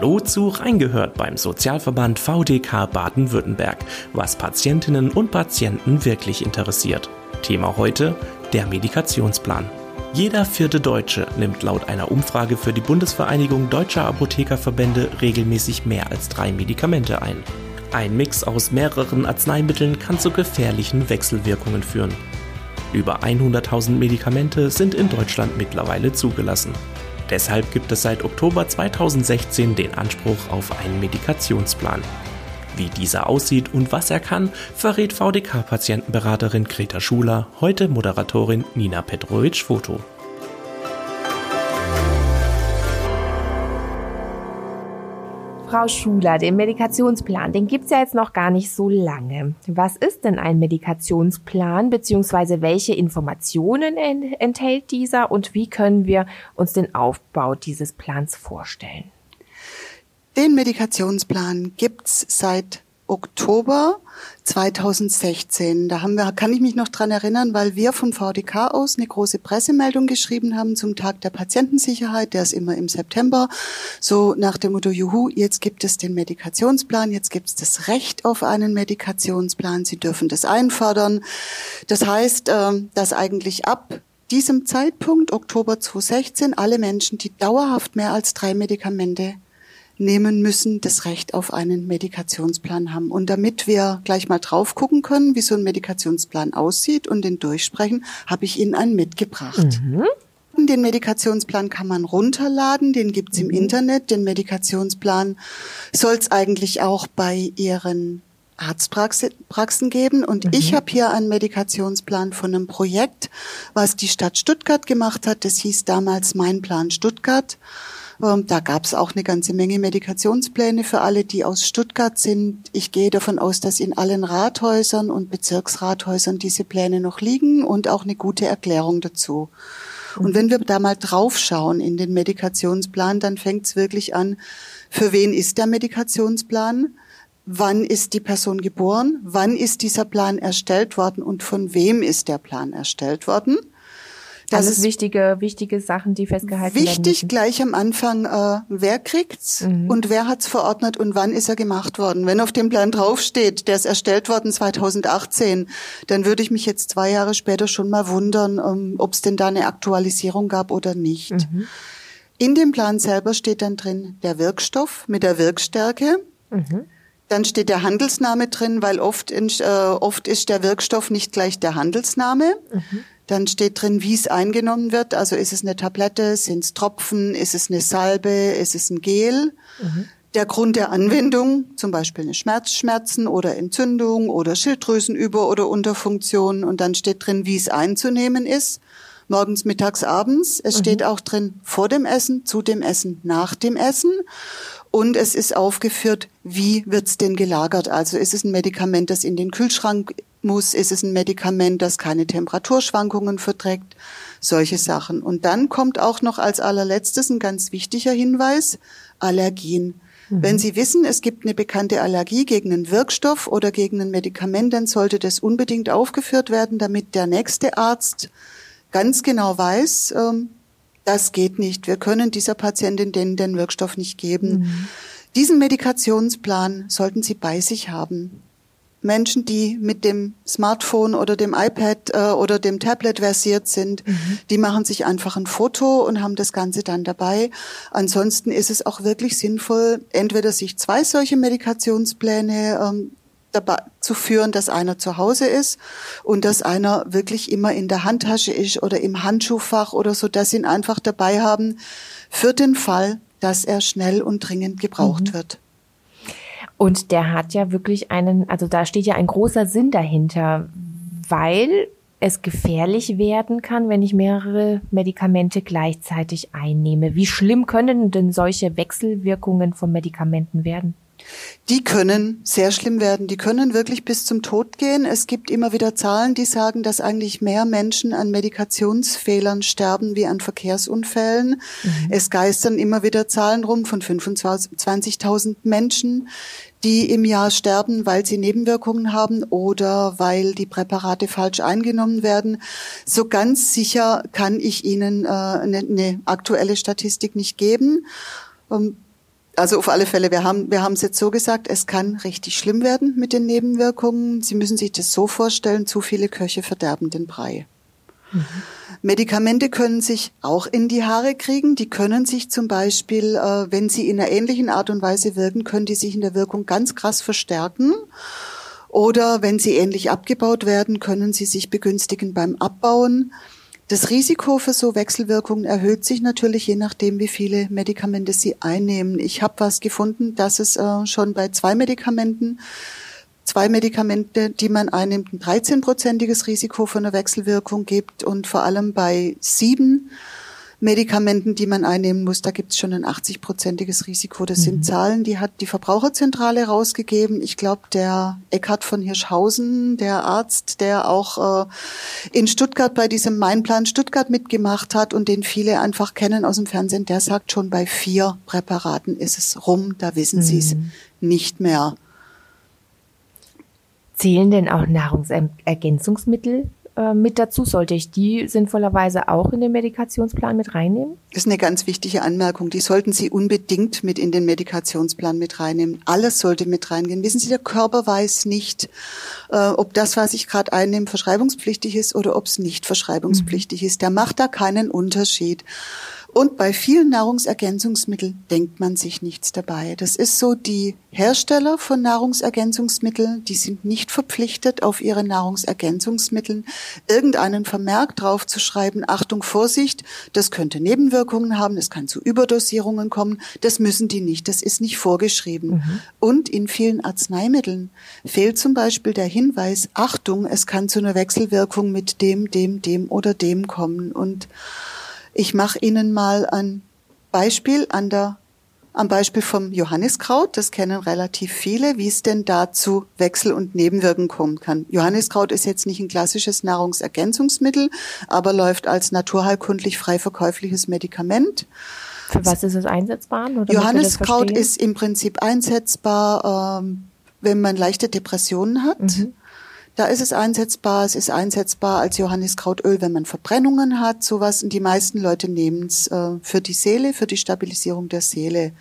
Hallo zu Reingehört beim Sozialverband VDK Baden-Württemberg, was Patientinnen und Patienten wirklich interessiert. Thema heute der Medikationsplan. Jeder vierte Deutsche nimmt laut einer Umfrage für die Bundesvereinigung Deutscher Apothekerverbände regelmäßig mehr als drei Medikamente ein. Ein Mix aus mehreren Arzneimitteln kann zu gefährlichen Wechselwirkungen führen. Über 100.000 Medikamente sind in Deutschland mittlerweile zugelassen. Deshalb gibt es seit Oktober 2016 den Anspruch auf einen Medikationsplan. Wie dieser aussieht und was er kann, verrät VDK-Patientenberaterin Greta Schuler, heute Moderatorin Nina Petrovic-Foto. Frau Schuler, den Medikationsplan, den gibt's ja jetzt noch gar nicht so lange. Was ist denn ein Medikationsplan, beziehungsweise welche Informationen enthält dieser und wie können wir uns den Aufbau dieses Plans vorstellen? Den Medikationsplan gibt's seit Oktober 2016. Da haben wir, kann ich mich noch dran erinnern, weil wir vom VDK aus eine große Pressemeldung geschrieben haben zum Tag der Patientensicherheit. Der ist immer im September. So nach dem Motto, juhu, jetzt gibt es den Medikationsplan, jetzt gibt es das Recht auf einen Medikationsplan. Sie dürfen das einfordern. Das heißt, ähm, dass eigentlich ab diesem Zeitpunkt, Oktober 2016, alle Menschen, die dauerhaft mehr als drei Medikamente nehmen müssen, das Recht auf einen Medikationsplan haben. Und damit wir gleich mal drauf gucken können, wie so ein Medikationsplan aussieht und den durchsprechen, habe ich Ihnen einen mitgebracht. Mhm. Den Medikationsplan kann man runterladen, den gibt's im mhm. Internet. Den Medikationsplan soll es eigentlich auch bei Ihren Arztpraxen geben. Und mhm. ich habe hier einen Medikationsplan von einem Projekt, was die Stadt Stuttgart gemacht hat. Das hieß damals Mein Plan Stuttgart. Da gab es auch eine ganze Menge Medikationspläne für alle, die aus Stuttgart sind. Ich gehe davon aus, dass in allen Rathäusern und Bezirksrathäusern diese Pläne noch liegen und auch eine gute Erklärung dazu. Und wenn wir da mal draufschauen in den Medikationsplan, dann fängt es wirklich an, für wen ist der Medikationsplan? Wann ist die Person geboren? Wann ist dieser Plan erstellt worden und von wem ist der Plan erstellt worden? Das Alles ist wichtige, wichtige Sachen, die festgehalten wichtig werden. Wichtig gleich am Anfang, äh, wer kriegt's mhm. und wer hat's verordnet und wann ist er gemacht worden. Wenn auf dem Plan draufsteht, der ist erstellt worden 2018, dann würde ich mich jetzt zwei Jahre später schon mal wundern, ähm, ob es denn da eine Aktualisierung gab oder nicht. Mhm. In dem Plan selber steht dann drin der Wirkstoff mit der Wirkstärke. Mhm. Dann steht der Handelsname drin, weil oft, in, äh, oft ist der Wirkstoff nicht gleich der Handelsname. Mhm. Dann steht drin, wie es eingenommen wird. Also ist es eine Tablette, sind es Tropfen, ist es eine Salbe, ist es ein Gel. Mhm. Der Grund der Anwendung, zum Beispiel eine Schmerzschmerzen oder Entzündung oder Schilddrüsenüber- oder Unterfunktion. Und dann steht drin, wie es einzunehmen ist. Morgens, mittags, abends. Es mhm. steht auch drin, vor dem Essen, zu dem Essen, nach dem Essen. Und es ist aufgeführt, wie wird's denn gelagert? Also ist es ein Medikament, das in den Kühlschrank muss, ist es ein Medikament, das keine Temperaturschwankungen verträgt, solche Sachen. Und dann kommt auch noch als allerletztes ein ganz wichtiger Hinweis, Allergien. Mhm. Wenn Sie wissen, es gibt eine bekannte Allergie gegen einen Wirkstoff oder gegen ein Medikament, dann sollte das unbedingt aufgeführt werden, damit der nächste Arzt ganz genau weiß, ähm, das geht nicht. Wir können dieser Patientin den, den Wirkstoff nicht geben. Mhm. Diesen Medikationsplan sollten Sie bei sich haben. Menschen, die mit dem Smartphone oder dem iPad äh, oder dem Tablet versiert sind, mhm. die machen sich einfach ein Foto und haben das Ganze dann dabei. Ansonsten ist es auch wirklich sinnvoll, entweder sich zwei solche Medikationspläne ähm, dabei zu führen, dass einer zu Hause ist und dass einer wirklich immer in der Handtasche ist oder im Handschuhfach oder so, dass sie ihn einfach dabei haben für den Fall, dass er schnell und dringend gebraucht mhm. wird. Und der hat ja wirklich einen, also da steht ja ein großer Sinn dahinter, weil es gefährlich werden kann, wenn ich mehrere Medikamente gleichzeitig einnehme. Wie schlimm können denn solche Wechselwirkungen von Medikamenten werden? Die können sehr schlimm werden. Die können wirklich bis zum Tod gehen. Es gibt immer wieder Zahlen, die sagen, dass eigentlich mehr Menschen an Medikationsfehlern sterben wie an Verkehrsunfällen. Mhm. Es geistern immer wieder Zahlen rum von 25.000 Menschen, die im Jahr sterben, weil sie Nebenwirkungen haben oder weil die Präparate falsch eingenommen werden. So ganz sicher kann ich Ihnen äh, eine, eine aktuelle Statistik nicht geben. Ähm, Also auf alle Fälle, wir haben wir haben es jetzt so gesagt, es kann richtig schlimm werden mit den Nebenwirkungen. Sie müssen sich das so vorstellen, zu viele Köche verderben den Brei. Mhm. Medikamente können sich auch in die Haare kriegen. Die können sich zum Beispiel, äh, wenn sie in einer ähnlichen Art und Weise wirken, können die sich in der Wirkung ganz krass verstärken. Oder wenn sie ähnlich abgebaut werden, können sie sich begünstigen beim Abbauen. Das Risiko für so Wechselwirkungen erhöht sich natürlich je nachdem, wie viele Medikamente Sie einnehmen. Ich habe was gefunden, dass es äh, schon bei zwei Medikamenten, zwei Medikamente, die man einnimmt, ein 13-prozentiges Risiko für eine Wechselwirkung gibt und vor allem bei sieben Medikamenten, die man einnehmen muss, da gibt es schon ein 80-prozentiges Risiko. Das mhm. sind Zahlen, die hat die Verbraucherzentrale rausgegeben. Ich glaube, der Eckhard von Hirschhausen, der Arzt, der auch äh, in Stuttgart bei diesem Mainplan Stuttgart mitgemacht hat und den viele einfach kennen aus dem Fernsehen, der sagt schon, bei vier Präparaten ist es rum, da wissen mhm. sie es nicht mehr. Zählen denn auch Nahrungsergänzungsmittel äh, mit dazu? Sollte ich die sinnvollerweise auch in den Medikationsplan mit reinnehmen? Das ist eine ganz wichtige Anmerkung. Die sollten Sie unbedingt mit in den Medikationsplan mit reinnehmen. Alles sollte mit reingehen. Wissen Sie, der Körper weiß nicht, äh, ob das, was ich gerade einnehme, verschreibungspflichtig ist oder ob es nicht verschreibungspflichtig mhm. ist. Der macht da keinen Unterschied. Und bei vielen Nahrungsergänzungsmitteln denkt man sich nichts dabei. Das ist so, die Hersteller von Nahrungsergänzungsmitteln, die sind nicht verpflichtet, auf ihre Nahrungsergänzungsmitteln irgendeinen Vermerk draufzuschreiben. Achtung, Vorsicht, das könnte Nebenwirkungen haben, es kann zu Überdosierungen kommen. Das müssen die nicht, das ist nicht vorgeschrieben. Mhm. Und in vielen Arzneimitteln fehlt zum Beispiel der Hinweis, Achtung, es kann zu einer Wechselwirkung mit dem, dem, dem oder dem kommen. Und ich mache Ihnen mal ein Beispiel an der, am Beispiel vom Johanniskraut. Das kennen relativ viele, wie es denn dazu Wechsel- und Nebenwirken kommen kann. Johanniskraut ist jetzt nicht ein klassisches Nahrungsergänzungsmittel, aber läuft als naturheilkundlich frei verkäufliches Medikament. Für was ist es einsetzbar? Johanniskraut ist im Prinzip einsetzbar, ähm, wenn man leichte Depressionen hat. Mhm. Da ist es einsetzbar. Es ist einsetzbar als Johanniskrautöl, wenn man Verbrennungen hat, sowas. Und die meisten Leute nehmen es äh, für die Seele, für die Stabilisierung der Seele.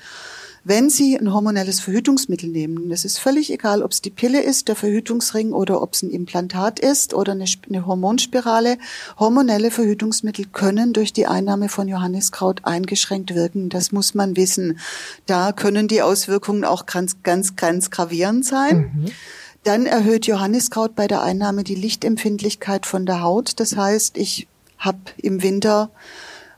Wenn Sie ein hormonelles Verhütungsmittel nehmen, das ist völlig egal, ob es die Pille ist, der Verhütungsring oder ob es ein Implantat ist oder eine, eine Hormonspirale, hormonelle Verhütungsmittel können durch die Einnahme von Johanniskraut eingeschränkt wirken. Das muss man wissen. Da können die Auswirkungen auch ganz, ganz, ganz gravierend sein. Mhm. Dann erhöht Johanniskraut bei der Einnahme die Lichtempfindlichkeit von der Haut. Das heißt, ich habe im Winter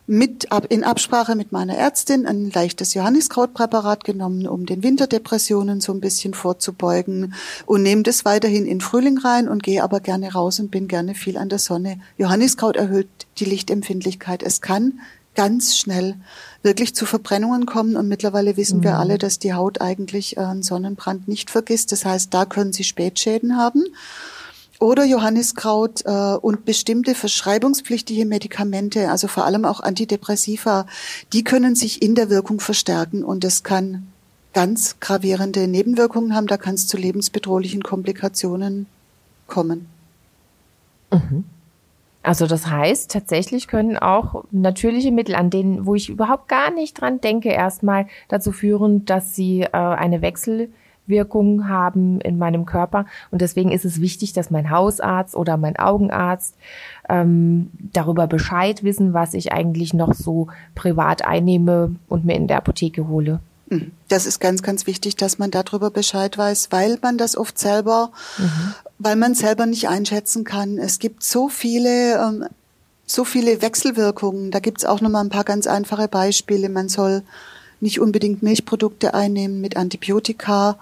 mit, in Absprache mit meiner Ärztin ein leichtes Johanniskrautpräparat genommen, um den Winterdepressionen so ein bisschen vorzubeugen und nehme das weiterhin in Frühling rein und gehe aber gerne raus und bin gerne viel an der Sonne. Johanniskraut erhöht die Lichtempfindlichkeit. Es kann ganz schnell wirklich zu Verbrennungen kommen. Und mittlerweile wissen mhm. wir alle, dass die Haut eigentlich äh, einen Sonnenbrand nicht vergisst. Das heißt, da können sie Spätschäden haben. Oder Johanniskraut äh, und bestimmte verschreibungspflichtige Medikamente, also vor allem auch Antidepressiva, die können sich in der Wirkung verstärken und es kann ganz gravierende Nebenwirkungen haben. Da kann es zu lebensbedrohlichen Komplikationen kommen. Mhm. Also das heißt, tatsächlich können auch natürliche Mittel, an denen, wo ich überhaupt gar nicht dran denke, erstmal dazu führen, dass sie äh, eine Wechselwirkung haben in meinem Körper. Und deswegen ist es wichtig, dass mein Hausarzt oder mein Augenarzt ähm, darüber Bescheid wissen, was ich eigentlich noch so privat einnehme und mir in der Apotheke hole. Mhm. Das ist ganz, ganz wichtig, dass man darüber Bescheid weiß, weil man das oft selber, mhm. Weil man selber nicht einschätzen kann. Es gibt so viele, ähm, so viele Wechselwirkungen. Da gibt's auch noch mal ein paar ganz einfache Beispiele. Man soll nicht unbedingt Milchprodukte einnehmen mit Antibiotika.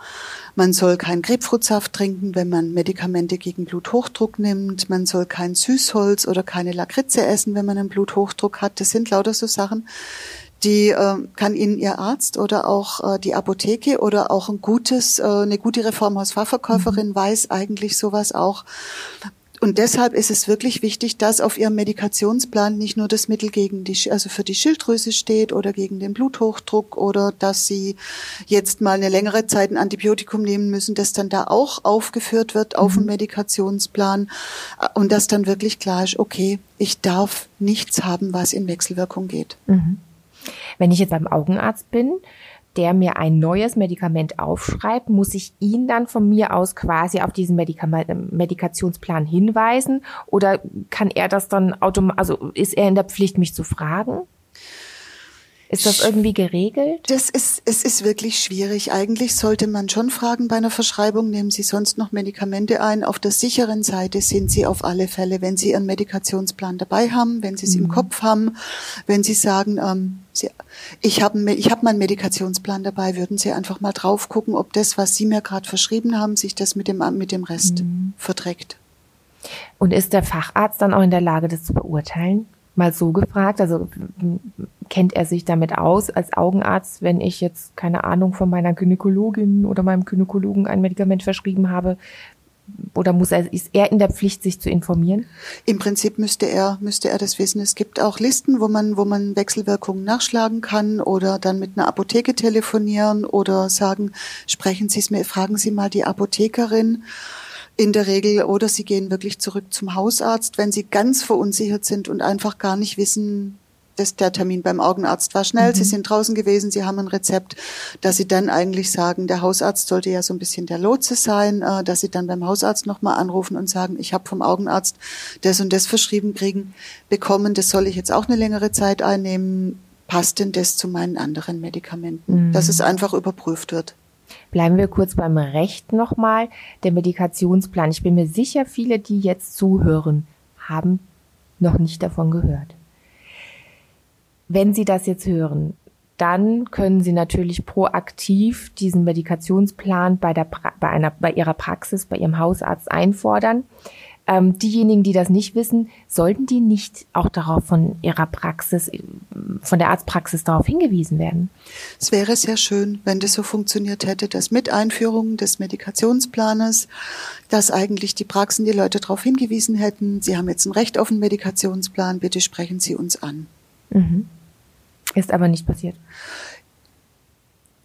Man soll keinen Grapefruitsaft trinken, wenn man Medikamente gegen Bluthochdruck nimmt. Man soll kein Süßholz oder keine Lakritze essen, wenn man einen Bluthochdruck hat. Das sind lauter so Sachen, die äh, kann Ihnen Ihr Arzt oder auch äh, die Apotheke oder auch ein gutes, äh, eine gute Reformhausfachverkäuferin mhm. weiß eigentlich sowas auch. Und deshalb ist es wirklich wichtig, dass auf Ihrem Medikationsplan nicht nur das Mittel gegen die, also für die Schilddrüse steht oder gegen den Bluthochdruck oder dass Sie jetzt mal eine längere Zeit ein Antibiotikum nehmen müssen, das dann da auch aufgeführt wird auf dem mhm. Medikationsplan und dass dann wirklich klar ist, okay, ich darf nichts haben, was in Wechselwirkung geht. Mhm. Wenn ich jetzt beim Augenarzt bin, der mir ein neues Medikament aufschreibt, muss ich ihn dann von mir aus quasi auf diesen Medikament, Medikationsplan hinweisen oder kann er das dann automatisch, also ist er in der Pflicht, mich zu fragen? Ist das irgendwie geregelt? Das ist, es ist wirklich schwierig. Eigentlich sollte man schon fragen bei einer Verschreibung, nehmen Sie sonst noch Medikamente ein? Auf der sicheren Seite sind Sie auf alle Fälle, wenn Sie Ihren Medikationsplan dabei haben, wenn Sie es mhm. im Kopf haben, wenn Sie sagen, ähm, Sie, ich habe ich hab meinen Medikationsplan dabei, würden Sie einfach mal drauf gucken, ob das, was Sie mir gerade verschrieben haben, sich das mit dem, mit dem Rest mhm. verträgt. Und ist der Facharzt dann auch in der Lage, das zu beurteilen? Mal so gefragt, also kennt er sich damit aus als Augenarzt, wenn ich jetzt keine Ahnung von meiner Gynäkologin oder meinem Gynäkologen ein Medikament verschrieben habe? Oder muss er, ist er in der Pflicht, sich zu informieren? Im Prinzip müsste er, müsste er das wissen. Es gibt auch Listen, wo man, wo man Wechselwirkungen nachschlagen kann oder dann mit einer Apotheke telefonieren oder sagen, sprechen Sie es mir, fragen Sie mal die Apothekerin in der Regel oder Sie gehen wirklich zurück zum Hausarzt, wenn Sie ganz verunsichert sind und einfach gar nicht wissen, das, der Termin beim Augenarzt war schnell, mhm. Sie sind draußen gewesen, Sie haben ein Rezept, dass Sie dann eigentlich sagen, der Hausarzt sollte ja so ein bisschen der Lotse sein, äh, dass Sie dann beim Hausarzt nochmal anrufen und sagen, ich habe vom Augenarzt das und das verschrieben kriegen, bekommen, das soll ich jetzt auch eine längere Zeit einnehmen, passt denn das zu meinen anderen Medikamenten? Mhm. Dass es einfach überprüft wird. Bleiben wir kurz beim Recht nochmal. Der Medikationsplan. Ich bin mir sicher, viele, die jetzt zuhören, haben noch nicht davon gehört. Wenn Sie das jetzt hören, dann können Sie natürlich proaktiv diesen Medikationsplan bei, der, bei, einer, bei Ihrer Praxis, bei Ihrem Hausarzt einfordern. Ähm, diejenigen, die das nicht wissen, sollten die nicht auch darauf von ihrer Praxis, von der Arztpraxis darauf hingewiesen werden? Es wäre sehr schön, wenn das so funktioniert hätte, dass mit Einführung des Medikationsplanes, dass eigentlich die Praxen die Leute darauf hingewiesen hätten, Sie haben jetzt ein Recht auf einen Medikationsplan, bitte sprechen Sie uns an. Mhm. Ist aber nicht passiert.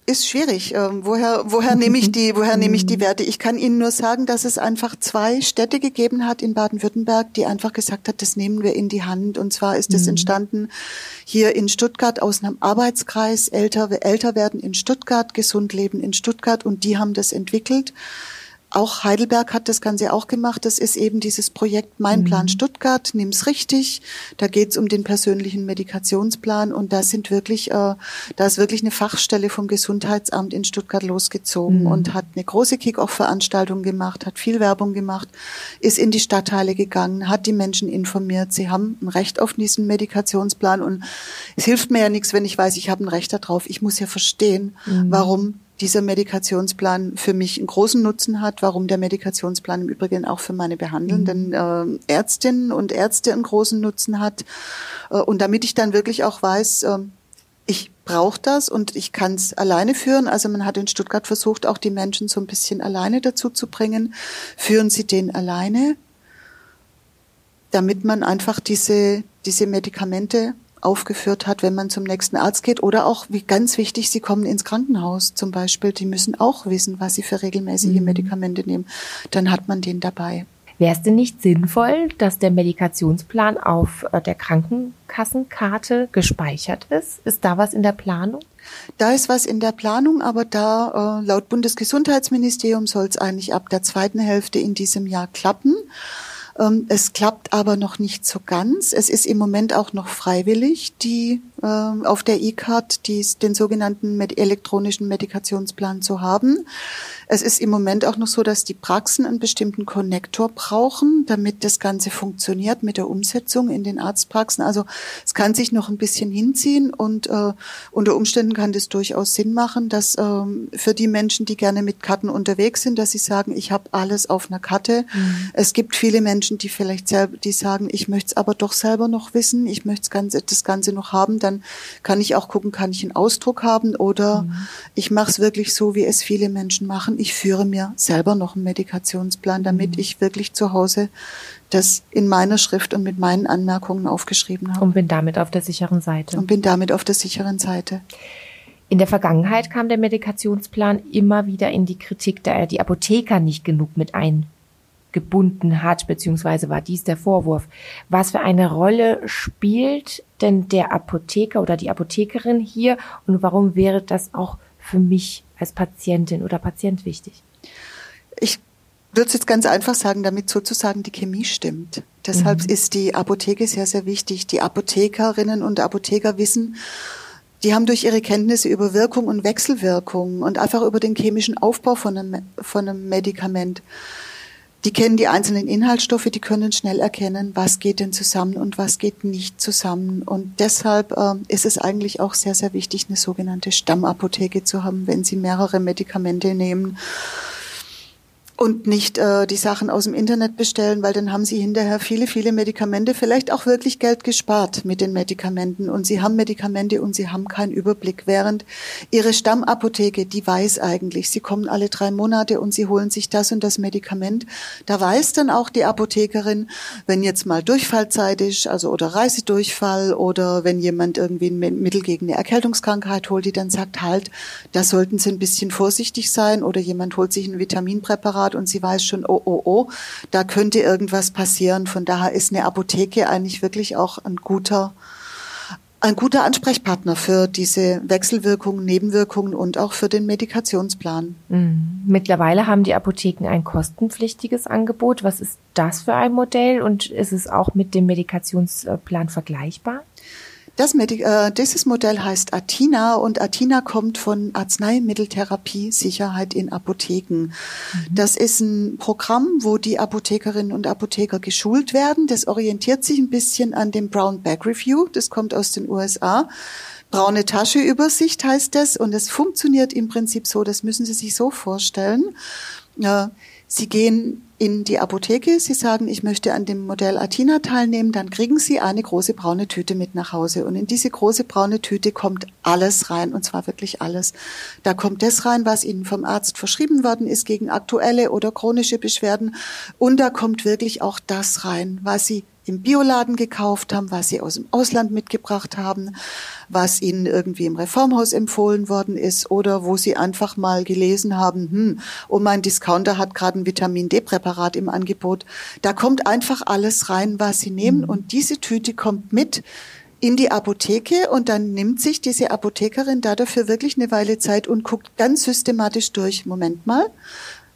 Ist schwierig. Ähm, woher, woher nehme ich die, woher nehme ich die Werte? Ich kann Ihnen nur sagen, dass es einfach zwei Städte gegeben hat in Baden-Württemberg, die einfach gesagt hat, das nehmen wir in die Hand. Und zwar ist es mhm. entstanden hier in Stuttgart aus einem Arbeitskreis, älter, älter werden in Stuttgart, gesund leben in Stuttgart und die haben das entwickelt. Auch Heidelberg hat das Ganze auch gemacht. Das ist eben dieses Projekt Mein mhm. Plan Stuttgart, nimm's richtig. Da geht's um den persönlichen Medikationsplan und da sind wirklich, äh, da ist wirklich eine Fachstelle vom Gesundheitsamt in Stuttgart losgezogen mhm. und hat eine große Kick-Off-Veranstaltung gemacht, hat viel Werbung gemacht, ist in die Stadtteile gegangen, hat die Menschen informiert. Sie haben ein Recht auf diesen Medikationsplan und es hilft mir ja nichts, wenn ich weiß, ich habe ein Recht darauf. Ich muss ja verstehen, mhm. warum dieser Medikationsplan für mich einen großen Nutzen hat, warum der Medikationsplan im Übrigen auch für meine behandelnden mhm. äh, Ärztinnen und Ärzte einen großen Nutzen hat. Äh, und damit ich dann wirklich auch weiß, äh, ich brauche das und ich kann es alleine führen. Also man hat in Stuttgart versucht, auch die Menschen so ein bisschen alleine dazu zu bringen. Führen Sie den alleine, damit man einfach diese, diese Medikamente aufgeführt hat, wenn man zum nächsten Arzt geht. Oder auch, wie ganz wichtig, sie kommen ins Krankenhaus zum Beispiel. Die müssen auch wissen, was sie für regelmäßige mhm. Medikamente nehmen. Dann hat man den dabei. Wäre es denn nicht sinnvoll, dass der Medikationsplan auf äh, der Krankenkassenkarte gespeichert ist? Ist da was in der Planung? Da ist was in der Planung, aber da äh, laut Bundesgesundheitsministerium soll es eigentlich ab der zweiten Hälfte in diesem Jahr klappen. Ähm, es klappt aber noch nicht so ganz. Es ist im Moment auch noch freiwillig, die auf der E-Card den sogenannten elektronischen Medikationsplan zu haben. Es ist im Moment auch noch so, dass die Praxen einen bestimmten Konnektor brauchen, damit das Ganze funktioniert mit der Umsetzung in den Arztpraxen. Also es kann sich noch ein bisschen hinziehen und äh, unter Umständen kann das durchaus Sinn machen, dass ähm, für die Menschen, die gerne mit Karten unterwegs sind, dass sie sagen, ich habe alles auf einer Karte. Mhm. Es gibt viele Menschen, die vielleicht selber, die sagen, ich möchte es aber doch selber noch wissen, ich möchte das Ganze, das Ganze noch haben, dann kann ich auch gucken, kann ich einen Ausdruck haben oder mhm. ich mache es wirklich so, wie es viele Menschen machen. Ich führe mir selber noch einen Medikationsplan, damit mhm. ich wirklich zu Hause das in meiner Schrift und mit meinen Anmerkungen aufgeschrieben habe. Und bin damit auf der sicheren Seite. Und bin damit auf der sicheren Seite. In der Vergangenheit kam der Medikationsplan immer wieder in die Kritik, da er die Apotheker nicht genug mit eingebunden hat, beziehungsweise war dies der Vorwurf. Was für eine Rolle spielt denn der Apotheker oder die Apothekerin hier und warum wäre das auch für mich als Patientin oder Patient wichtig? Ich würde es jetzt ganz einfach sagen, damit sozusagen die Chemie stimmt. Deshalb mhm. ist die Apotheke sehr, sehr wichtig. Die Apothekerinnen und Apotheker wissen, die haben durch ihre Kenntnisse über Wirkung und Wechselwirkung und einfach über den chemischen Aufbau von einem, von einem Medikament die kennen die einzelnen Inhaltsstoffe, die können schnell erkennen, was geht denn zusammen und was geht nicht zusammen. Und deshalb äh, ist es eigentlich auch sehr, sehr wichtig, eine sogenannte Stammapotheke zu haben, wenn Sie mehrere Medikamente nehmen und nicht äh, die Sachen aus dem Internet bestellen, weil dann haben sie hinterher viele, viele Medikamente, vielleicht auch wirklich Geld gespart mit den Medikamenten und sie haben Medikamente und sie haben keinen Überblick, während ihre Stammapotheke, die weiß eigentlich, sie kommen alle drei Monate und sie holen sich das und das Medikament. Da weiß dann auch die Apothekerin, wenn jetzt mal Durchfallzeit ist, also oder Reisedurchfall oder wenn jemand irgendwie ein Mittel gegen eine Erkältungskrankheit holt, die dann sagt, halt, da sollten sie ein bisschen vorsichtig sein oder jemand holt sich ein Vitaminpräparat Und sie weiß schon, oh, oh, oh, da könnte irgendwas passieren. Von daher ist eine Apotheke eigentlich wirklich auch ein guter, ein guter Ansprechpartner für diese Wechselwirkungen, Nebenwirkungen und auch für den Medikationsplan. Mhm. Mittlerweile haben die Apotheken ein kostenpflichtiges Angebot. Was ist das für ein Modell und ist es auch mit dem Medikationsplan vergleichbar? Das Medi äh, dieses Modell heißt Athena und Athena kommt von Arzneimitteltherapie Sicherheit in Apotheken. Mhm. Das ist ein Programm, wo die Apothekerinnen und Apotheker geschult werden. Das orientiert sich ein bisschen an dem Brown Bag Review. Das kommt aus den USA. Braune Tascheübersicht heißt das und es funktioniert im Prinzip so, das müssen Sie sich so vorstellen. Äh, Sie gehen in die Apotheke, Sie sagen, ich möchte an dem Modell Athena teilnehmen, dann kriegen Sie eine große braune Tüte mit nach Hause. Und in diese große braune Tüte kommt alles rein, und zwar wirklich alles. Da kommt das rein, was Ihnen vom Arzt verschrieben worden ist gegen aktuelle oder chronische Beschwerden. Und da kommt wirklich auch das rein, was Sie im Bioladen gekauft haben, was sie aus dem Ausland mitgebracht haben, was ihnen irgendwie im Reformhaus empfohlen worden ist oder wo sie einfach mal gelesen haben, hm, oh mein Discounter hat gerade ein Vitamin D-Präparat im Angebot. Da kommt einfach alles rein, was sie nehmen mhm. und diese Tüte kommt mit in die Apotheke und dann nimmt sich diese Apothekerin da dafür wirklich eine Weile Zeit und guckt ganz systematisch durch. Moment mal.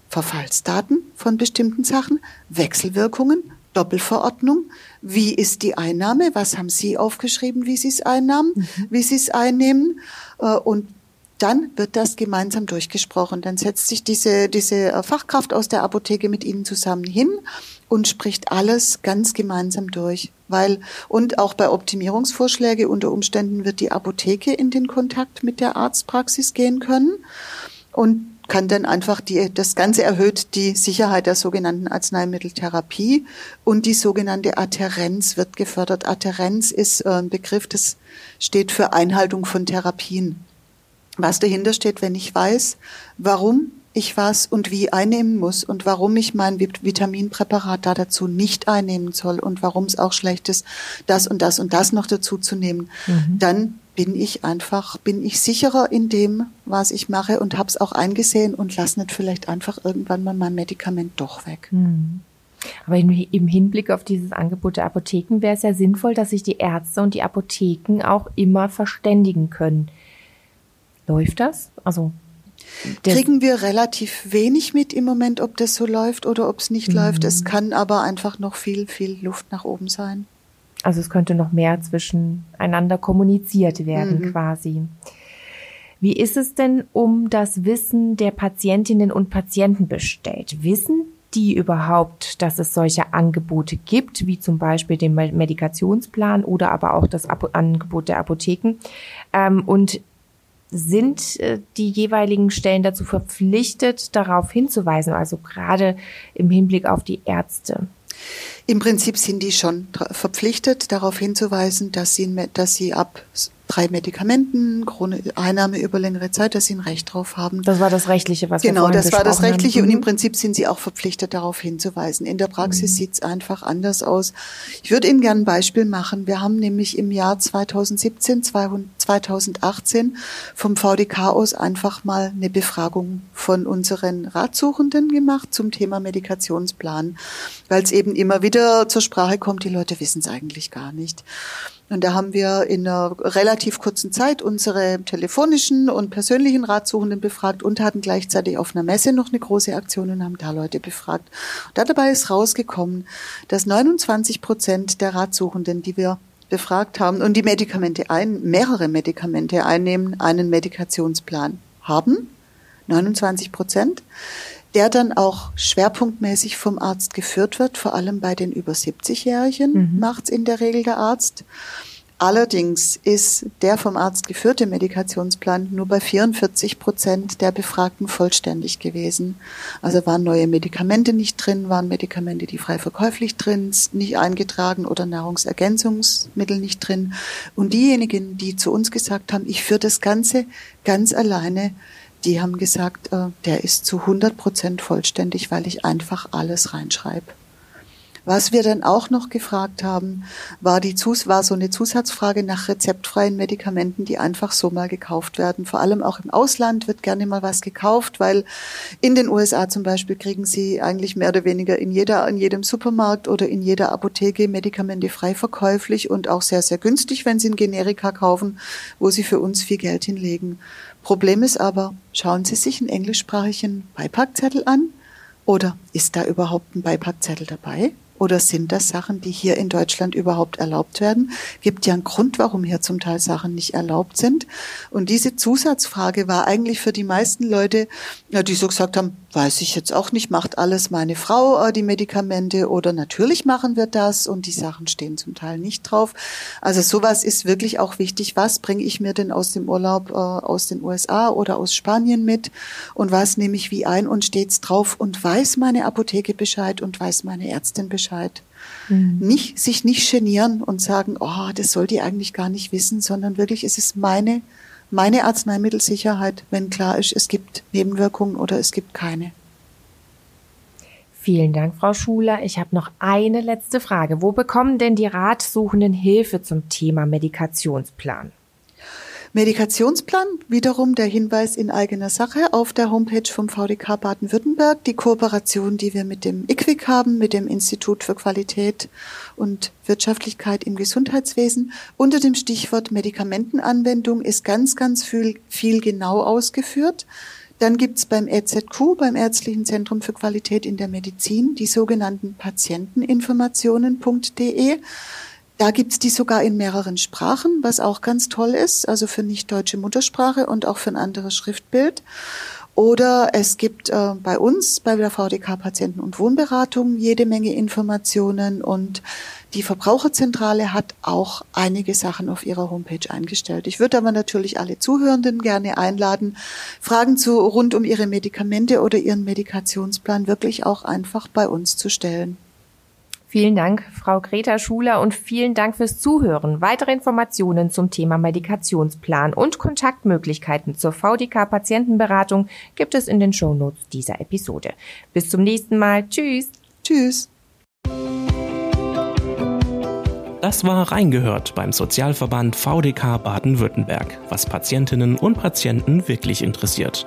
Verfallsdaten von bestimmten Sachen, Wechselwirkungen, Doppelverordnung. Wie ist die Einnahme? Was haben Sie aufgeschrieben, wie Sie es einnahmen, mhm. wie Sie es einnehmen? Äh, und dann wird das gemeinsam durchgesprochen. Dann setzt sich diese, diese äh, Fachkraft aus der Apotheke mit Ihnen zusammen hin und spricht alles ganz gemeinsam durch. Weil, und auch bei Optimierungsvorschläge unter Umständen wird die Apotheke in den Kontakt mit der Arztpraxis gehen können. Und kann dann einfach die, das Ganze erhöht die Sicherheit der sogenannten Arzneimitteltherapie und die sogenannte Adherenz wird gefördert. Adherenz ist äh, ein Begriff, das steht für Einhaltung von Therapien. Was dahinter steht, wenn ich weiß, warum ich was und wie einnehmen muss und warum ich mein Vitaminpräparat da dazu nicht einnehmen soll und warum es auch schlecht ist, das und das und das noch dazu zu nehmen, mhm. dann bin ich einfach, bin ich sicherer in dem, was ich mache und habe es auch eingesehen und lasse nicht vielleicht einfach irgendwann mal mein Medikament doch weg. Hm. Aber im Hinblick auf dieses Angebot der Apotheken wäre es ja sinnvoll, dass sich die Ärzte und die Apotheken auch immer verständigen können. Läuft das? Also kriegen wir relativ wenig mit im Moment, ob das so läuft oder ob es nicht mhm. läuft. Es kann aber einfach noch viel, viel Luft nach oben sein. Also es könnte noch mehr zwischeneinander kommuniziert werden mhm. quasi. Wie ist es denn um das Wissen der Patientinnen und Patienten bestellt? Wissen die überhaupt, dass es solche Angebote gibt, wie zum Beispiel den Medikationsplan oder aber auch das Angebot der Apotheken? Ähm, und sind äh, die jeweiligen Stellen dazu verpflichtet, darauf hinzuweisen, also gerade im Hinblick auf die Ärzte? Im Prinzip sind die schon verpflichtet, darauf hinzuweisen, dass sie, dass sie ab drei Medikamenten, Einnahme über längere Zeit, dass sie ein Recht drauf haben. Das war das Rechtliche, was genau, wir Genau, das war das Rechtliche haben. und im mhm. Prinzip sind sie auch verpflichtet, darauf hinzuweisen. In der Praxis mhm. sieht's einfach anders aus. Ich würde Ihnen gerne ein Beispiel machen. Wir haben nämlich im Jahr 2017 200 2018 vom VDK aus einfach mal eine Befragung von unseren Ratsuchenden gemacht zum Thema Medikationsplan, weil es eben immer wieder zur Sprache kommt, die Leute wissen es eigentlich gar nicht. Und da haben wir in einer relativ kurzen Zeit unsere telefonischen und persönlichen Ratsuchenden befragt und hatten gleichzeitig auf einer Messe noch eine große Aktion und haben da Leute befragt. Da dabei ist rausgekommen, dass 29 Prozent der Ratsuchenden, die wir befragt haben und die Medikamente ein, mehrere Medikamente einnehmen, einen Medikationsplan haben. 29 Prozent der dann auch schwerpunktmäßig vom Arzt geführt wird, vor allem bei den über 70-Jährigen mhm. macht's in der Regel der Arzt. Allerdings ist der vom Arzt geführte Medikationsplan nur bei 44 Prozent der Befragten vollständig gewesen. Also waren neue Medikamente nicht drin, waren Medikamente, die frei verkäuflich drin, nicht eingetragen oder Nahrungsergänzungsmittel nicht drin. Und diejenigen, die zu uns gesagt haben, ich führe das Ganze ganz alleine, die haben gesagt, äh, der ist zu 100 Prozent vollständig, weil ich einfach alles reinschreibe. Was wir dann auch noch gefragt haben, war, die war so eine Zusatzfrage nach rezeptfreien Medikamenten, die einfach so mal gekauft werden. Vor allem auch im Ausland wird gerne mal was gekauft, weil in den USA zum Beispiel kriegen sie eigentlich mehr oder weniger in jeder, in jedem Supermarkt oder in jeder Apotheke Medikamente frei verkäuflich und auch sehr, sehr günstig, wenn sie ein Generika kaufen, wo sie für uns viel Geld hinlegen. Problem ist aber, schauen Sie sich einen englischsprachigen Beipackzettel an oder ist da überhaupt ein Beipackzettel dabei? Oder sind das Sachen, die hier in Deutschland überhaupt erlaubt werden? Gibt ja einen Grund, warum hier zum Teil Sachen nicht erlaubt sind. Und diese Zusatzfrage war eigentlich für die meisten Leute, die so gesagt haben, weiß ich jetzt auch nicht, macht alles meine Frau äh, die Medikamente oder natürlich machen wir das und die Sachen stehen zum Teil nicht drauf. Also sowas ist wirklich auch wichtig. Was bringe ich mir denn aus dem Urlaub äh, aus den USA oder aus Spanien mit und was nehme ich wie ein und steht's drauf und weiß meine Apotheke Bescheid und weiß meine Ärztin Bescheid Bescheid. Mhm. Nicht, sich nicht genieren und sagen, oh, das soll die eigentlich gar nicht wissen, sondern wirklich, es ist meine, meine Arzneimittelsicherheit, wenn klar ist, es gibt Nebenwirkungen oder es gibt keine. Vielen Dank, Frau Schuler. Ich habe noch eine letzte Frage. Wo bekommen denn die Ratsuchenden Hilfe zum Thema Medikationsplan? Medikationsplan, wiederum der Hinweis in eigener Sache auf der Homepage vom VDK Baden-Württemberg, die Kooperation, die wir mit dem IQWIC haben, mit dem Institut für Qualität und Wirtschaftlichkeit im Gesundheitswesen. Unter dem Stichwort Medikamentenanwendung ist ganz, ganz viel, viel genau ausgeführt. Dann gibt's beim EZQ, beim Ärztlichen Zentrum für Qualität in der Medizin, die sogenannten Patienteninformationen.de. Da gibt's die sogar in mehreren Sprachen, was auch ganz toll ist, also für nicht deutsche Muttersprache und auch für ein anderes Schriftbild. Oder es gibt äh, bei uns, bei der VDK Patienten- und Wohnberatung, jede Menge Informationen und die Verbraucherzentrale hat auch einige Sachen auf ihrer Homepage eingestellt. Ich würde aber natürlich alle Zuhörenden gerne einladen, Fragen zu rund um ihre Medikamente oder ihren Medikationsplan wirklich auch einfach bei uns zu stellen. Vielen Dank, Frau Greta Schuler, und vielen Dank fürs Zuhören. Weitere Informationen zum Thema Medikationsplan und Kontaktmöglichkeiten zur VDK Patientenberatung gibt es in den Shownotes dieser Episode. Bis zum nächsten Mal. Tschüss. Tschüss. Das war Reingehört beim Sozialverband VDK Baden-Württemberg, was Patientinnen und Patienten wirklich interessiert.